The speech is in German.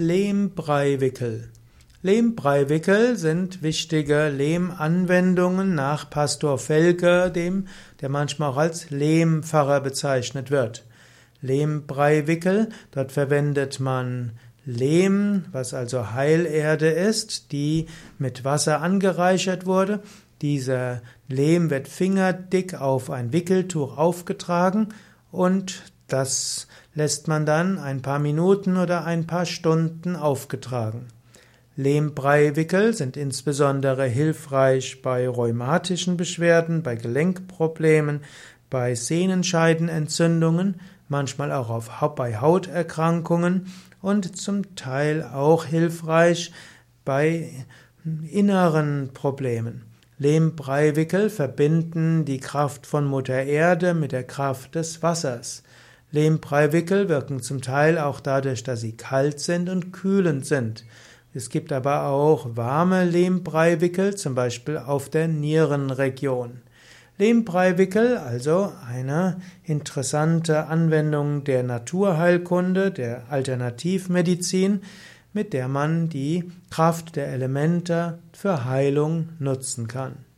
Lehmbreiwickel. Lehmbreiwickel sind wichtige Lehmanwendungen nach Pastor Felke, dem, der manchmal auch als Lehmpfarrer bezeichnet wird. Lehmbreiwickel, dort verwendet man Lehm, was also Heilerde ist, die mit Wasser angereichert wurde. Dieser Lehm wird fingerdick auf ein Wickeltuch aufgetragen und das lässt man dann ein paar Minuten oder ein paar Stunden aufgetragen. Lehmbreiwickel sind insbesondere hilfreich bei rheumatischen Beschwerden, bei Gelenkproblemen, bei Sehnenscheidenentzündungen, manchmal auch bei Hauterkrankungen und zum Teil auch hilfreich bei inneren Problemen. Lehmbreiwickel verbinden die Kraft von Mutter Erde mit der Kraft des Wassers. Lehmbreiwickel wirken zum Teil auch dadurch, dass sie kalt sind und kühlend sind. Es gibt aber auch warme Lehmbreiwickel, zum Beispiel auf der Nierenregion. Lehmbreiwickel, also eine interessante Anwendung der Naturheilkunde, der Alternativmedizin, mit der man die Kraft der Elemente für Heilung nutzen kann.